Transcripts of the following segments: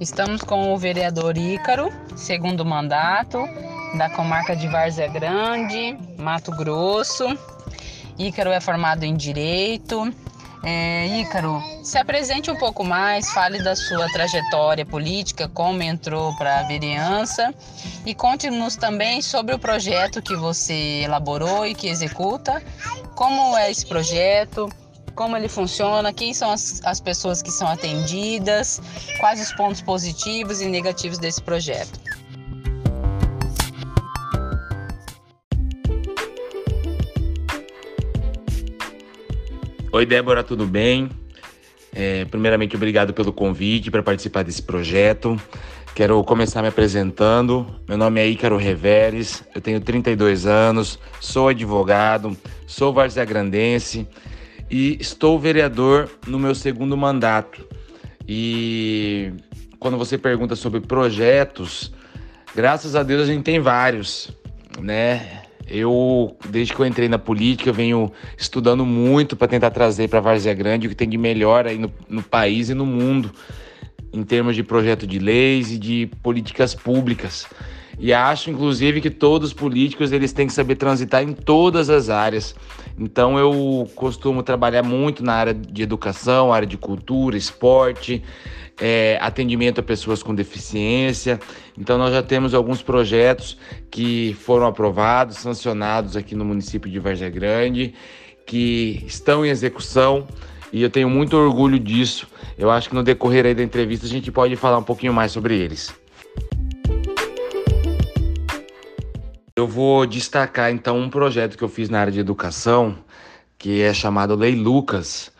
Estamos com o vereador Ícaro, segundo mandato, da comarca de Várzea Grande, Mato Grosso. Ícaro é formado em Direito. É, Ícaro, se apresente um pouco mais, fale da sua trajetória política, como entrou para a vereança e conte-nos também sobre o projeto que você elaborou e que executa, como é esse projeto, como ele funciona, quem são as, as pessoas que são atendidas, quais os pontos positivos e negativos desse projeto. Oi, Débora, tudo bem? É, primeiramente, obrigado pelo convite para participar desse projeto. Quero começar me apresentando. Meu nome é Ícaro Reveres, eu tenho 32 anos, sou advogado, sou varzea-grandense e estou vereador no meu segundo mandato. E quando você pergunta sobre projetos, graças a Deus a gente tem vários, né? Eu, desde que eu entrei na política, venho estudando muito para tentar trazer para Várzea Grande o que tem de melhor aí no, no país e no mundo, em termos de projeto de leis e de políticas públicas. E acho, inclusive, que todos os políticos eles têm que saber transitar em todas as áreas. Então eu costumo trabalhar muito na área de educação, área de cultura, esporte, é, atendimento a pessoas com deficiência. Então nós já temos alguns projetos que foram aprovados, sancionados aqui no município de Vargem Grande, que estão em execução e eu tenho muito orgulho disso. Eu acho que no decorrer da entrevista a gente pode falar um pouquinho mais sobre eles. Eu vou destacar então um projeto que eu fiz na área de educação, que é chamado Lei Lucas.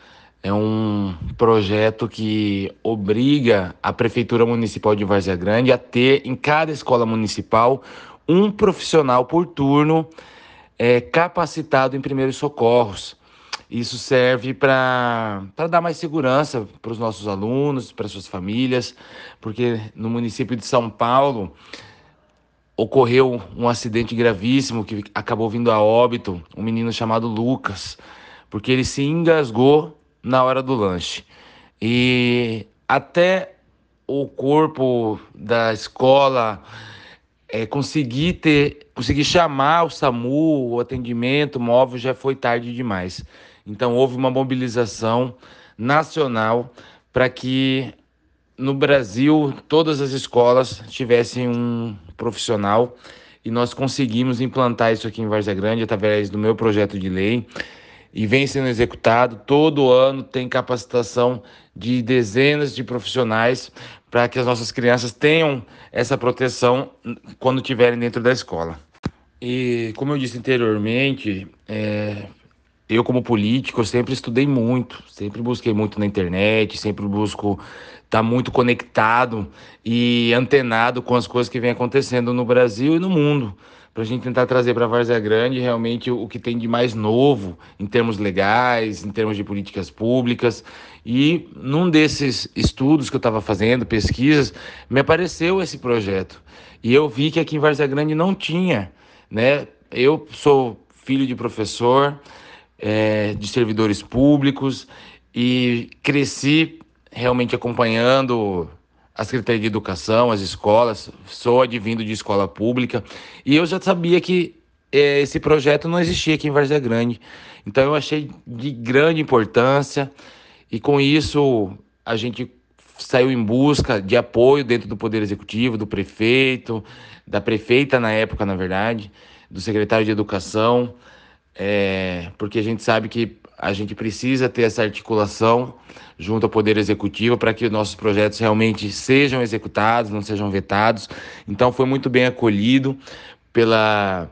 É um projeto que obriga a Prefeitura Municipal de Várzea Grande a ter em cada escola municipal um profissional por turno é, capacitado em primeiros socorros. Isso serve para dar mais segurança para os nossos alunos, para suas famílias, porque no município de São Paulo ocorreu um acidente gravíssimo que acabou vindo a óbito um menino chamado Lucas, porque ele se engasgou na hora do lanche. E até o corpo da escola é, conseguir ter, conseguir chamar o SAMU, o atendimento móvel já foi tarde demais. Então houve uma mobilização nacional para que no Brasil todas as escolas tivessem um profissional e nós conseguimos implantar isso aqui em Várzea Grande através do meu projeto de lei e vem sendo executado. Todo ano tem capacitação de dezenas de profissionais para que as nossas crianças tenham essa proteção quando estiverem dentro da escola. E como eu disse anteriormente, é, eu como político eu sempre estudei muito, sempre busquei muito na internet, sempre busco estar tá muito conectado e antenado com as coisas que vem acontecendo no Brasil e no mundo, para a gente tentar trazer para a Várzea Grande realmente o que tem de mais novo em termos legais, em termos de políticas públicas. E num desses estudos que eu estava fazendo, pesquisas, me apareceu esse projeto. E eu vi que aqui em Várzea Grande não tinha, né? Eu sou filho de professor, é, de servidores públicos e cresci realmente acompanhando a Secretaria de Educação, as escolas, sou advindo de escola pública e eu já sabia que é, esse projeto não existia aqui em Várzea Grande. Então eu achei de grande importância e com isso a gente saiu em busca de apoio dentro do Poder Executivo, do prefeito, da prefeita na época, na verdade, do secretário de Educação, é, porque a gente sabe que a gente precisa ter essa articulação junto ao Poder Executivo para que os nossos projetos realmente sejam executados, não sejam vetados. Então, foi muito bem acolhido pela,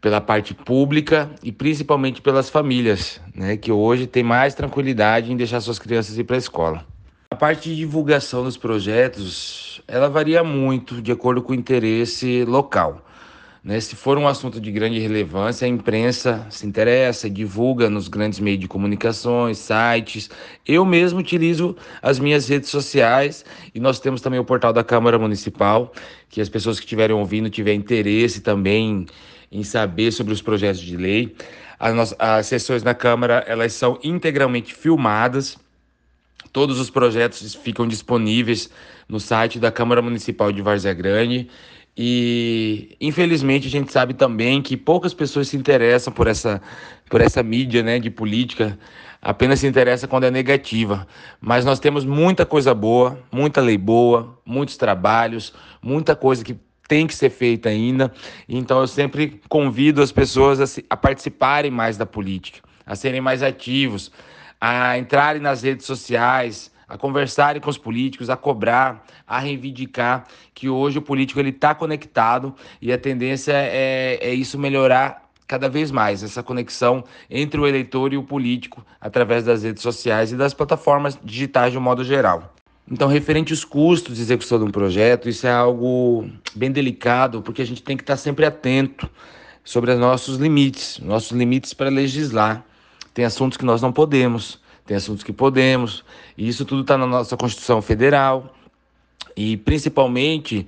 pela parte pública e principalmente pelas famílias, né, que hoje tem mais tranquilidade em deixar suas crianças ir para a escola. A parte de divulgação dos projetos, ela varia muito de acordo com o interesse local. Né? Se for um assunto de grande relevância, a imprensa se interessa, divulga nos grandes meios de comunicações, sites. Eu mesmo utilizo as minhas redes sociais e nós temos também o portal da Câmara Municipal, que as pessoas que estiverem ouvindo tiverem interesse também em saber sobre os projetos de lei. As, nossas, as sessões na Câmara elas são integralmente filmadas Todos os projetos ficam disponíveis no site da Câmara Municipal de Várzea Grande. E infelizmente a gente sabe também que poucas pessoas se interessam por essa, por essa mídia né, de política, apenas se interessa quando é negativa. Mas nós temos muita coisa boa, muita lei boa, muitos trabalhos, muita coisa que tem que ser feita ainda. Então eu sempre convido as pessoas a, se, a participarem mais da política, a serem mais ativos, a entrarem nas redes sociais, a conversarem com os políticos, a cobrar, a reivindicar que hoje o político ele está conectado e a tendência é, é isso melhorar cada vez mais, essa conexão entre o eleitor e o político através das redes sociais e das plataformas digitais de um modo geral. Então, referente aos custos de execução de um projeto, isso é algo bem delicado, porque a gente tem que estar sempre atento sobre os nossos limites, nossos limites para legislar. Tem assuntos que nós não podemos, tem assuntos que podemos, e isso tudo está na nossa Constituição Federal, e principalmente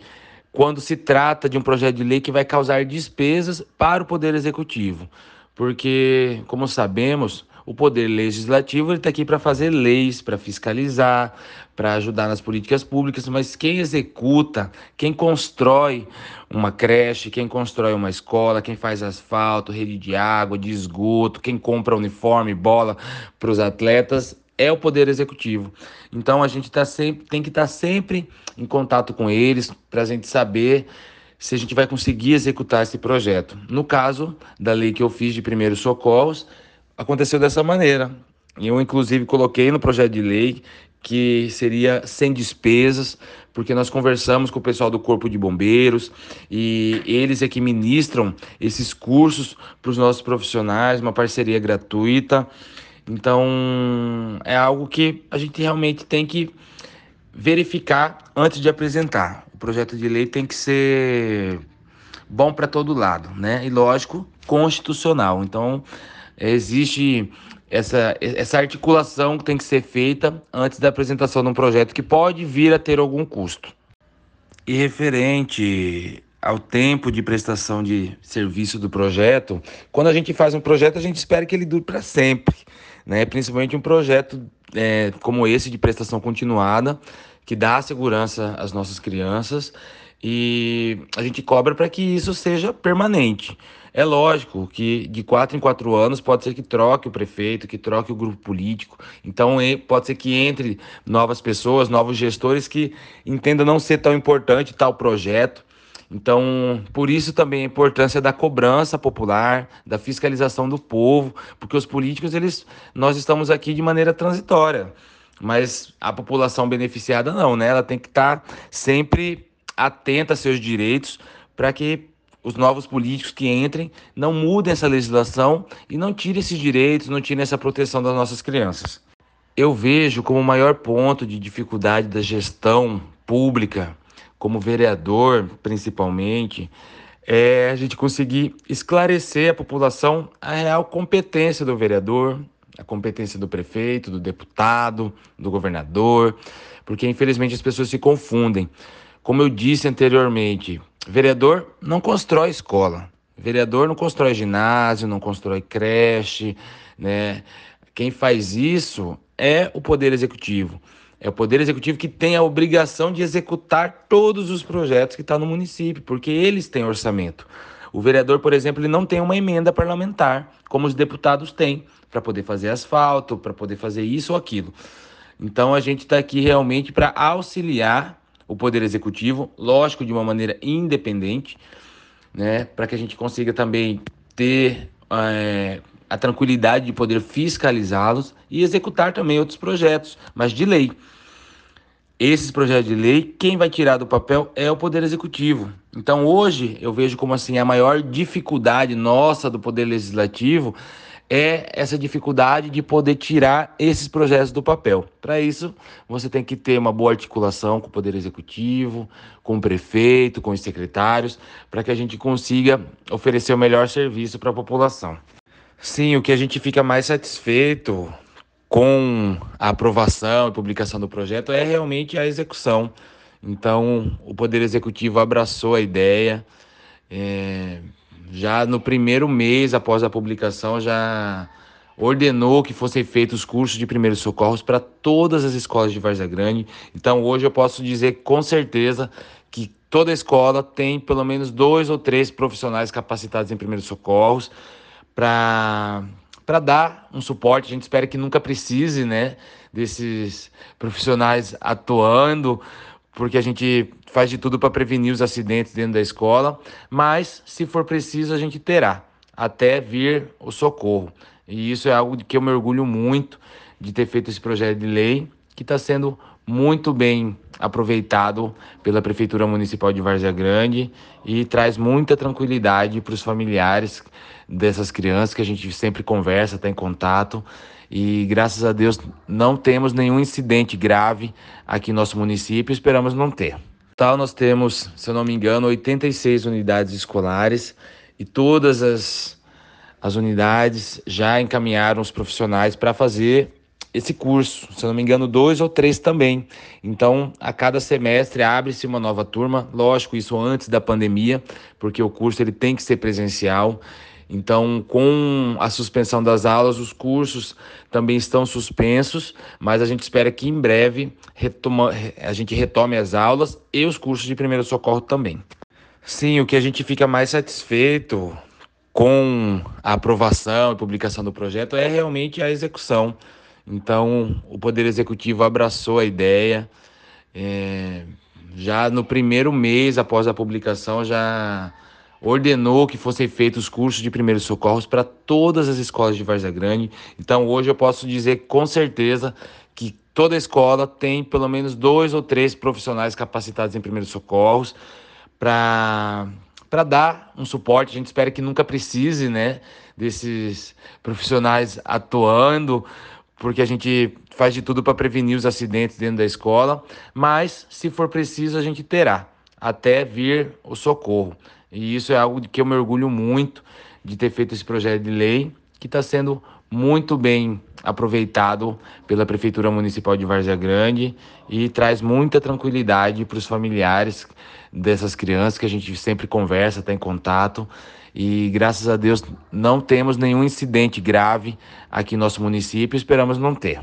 quando se trata de um projeto de lei que vai causar despesas para o Poder Executivo. Porque, como sabemos, o Poder Legislativo está aqui para fazer leis, para fiscalizar, para ajudar nas políticas públicas, mas quem executa, quem constrói uma creche, quem constrói uma escola, quem faz asfalto, rede de água, de esgoto, quem compra uniforme, bola para os atletas, é o poder executivo. Então a gente tá sempre, tem que estar tá sempre em contato com eles para a gente saber se a gente vai conseguir executar esse projeto. No caso da lei que eu fiz de primeiros socorros, aconteceu dessa maneira. Eu, inclusive, coloquei no projeto de lei que seria sem despesas, porque nós conversamos com o pessoal do Corpo de Bombeiros e eles é que ministram esses cursos para os nossos profissionais, uma parceria gratuita. Então, é algo que a gente realmente tem que verificar antes de apresentar. O projeto de lei tem que ser bom para todo lado, né? E lógico, constitucional. Então, existe essa, essa articulação que tem que ser feita antes da apresentação de um projeto que pode vir a ter algum custo. E referente ao tempo de prestação de serviço do projeto, quando a gente faz um projeto, a gente espera que ele dure para sempre, né? principalmente um projeto é, como esse de prestação continuada, que dá segurança às nossas crianças e a gente cobra para que isso seja permanente. É lógico que de quatro em quatro anos pode ser que troque o prefeito, que troque o grupo político. Então pode ser que entre novas pessoas, novos gestores que entendam não ser tão importante tal projeto. Então, por isso também a importância da cobrança popular, da fiscalização do povo, porque os políticos, eles, nós estamos aqui de maneira transitória, mas a população beneficiada não, né? Ela tem que estar sempre atenta a seus direitos para que os novos políticos que entrem não mudem essa legislação e não tirem esses direitos, não tirem essa proteção das nossas crianças. Eu vejo como o maior ponto de dificuldade da gestão pública, como vereador principalmente, é a gente conseguir esclarecer a população a real competência do vereador, a competência do prefeito, do deputado, do governador, porque infelizmente as pessoas se confundem. Como eu disse anteriormente, Vereador não constrói escola. Vereador não constrói ginásio, não constrói creche, né? Quem faz isso é o Poder Executivo. É o Poder Executivo que tem a obrigação de executar todos os projetos que estão tá no município, porque eles têm orçamento. O vereador, por exemplo, ele não tem uma emenda parlamentar, como os deputados têm, para poder fazer asfalto, para poder fazer isso ou aquilo. Então a gente está aqui realmente para auxiliar o Poder Executivo, lógico, de uma maneira independente, né, para que a gente consiga também ter é, a tranquilidade de poder fiscalizá-los e executar também outros projetos, mas de lei. Esses projetos de lei, quem vai tirar do papel é o Poder Executivo. Então, hoje, eu vejo como assim a maior dificuldade nossa do Poder Legislativo é essa dificuldade de poder tirar esses projetos do papel. Para isso, você tem que ter uma boa articulação com o Poder Executivo, com o prefeito, com os secretários, para que a gente consiga oferecer o melhor serviço para a população. Sim, o que a gente fica mais satisfeito com a aprovação e publicação do projeto é realmente a execução. Então, o Poder Executivo abraçou a ideia. É já no primeiro mês após a publicação, já ordenou que fossem feitos cursos de primeiros socorros para todas as escolas de Várzea Grande. Então hoje eu posso dizer com certeza que toda escola tem pelo menos dois ou três profissionais capacitados em primeiros socorros para para dar um suporte. A gente espera que nunca precise, né, desses profissionais atuando, porque a gente faz de tudo para prevenir os acidentes dentro da escola, mas se for preciso a gente terá até vir o socorro. E isso é algo de que eu me orgulho muito de ter feito esse projeto de lei, que está sendo muito bem aproveitado pela Prefeitura Municipal de Várzea Grande e traz muita tranquilidade para os familiares dessas crianças que a gente sempre conversa, está em contato. E graças a Deus não temos nenhum incidente grave aqui no nosso município, esperamos não ter. Tal nós temos, se eu não me engano, 86 unidades escolares e todas as as unidades já encaminharam os profissionais para fazer esse curso, se não me engano, dois ou três também. Então, a cada semestre abre-se uma nova turma, lógico, isso antes da pandemia, porque o curso ele tem que ser presencial. Então, com a suspensão das aulas, os cursos também estão suspensos, mas a gente espera que em breve retoma, a gente retome as aulas e os cursos de primeiro socorro também. Sim, o que a gente fica mais satisfeito com a aprovação e publicação do projeto é realmente a execução. Então, o Poder Executivo abraçou a ideia. É, já no primeiro mês após a publicação, já ordenou que fossem feitos cursos de primeiros socorros para todas as escolas de Várzea Grande. Então, hoje eu posso dizer com certeza que toda escola tem pelo menos dois ou três profissionais capacitados em primeiros socorros para para dar um suporte. A gente espera que nunca precise, né, desses profissionais atuando, porque a gente faz de tudo para prevenir os acidentes dentro da escola, mas se for preciso a gente terá até vir o socorro. E isso é algo de que eu me orgulho muito de ter feito esse projeto de lei, que está sendo muito bem aproveitado pela Prefeitura Municipal de Várzea Grande e traz muita tranquilidade para os familiares dessas crianças que a gente sempre conversa, está em contato. E graças a Deus não temos nenhum incidente grave aqui no nosso município, esperamos não ter.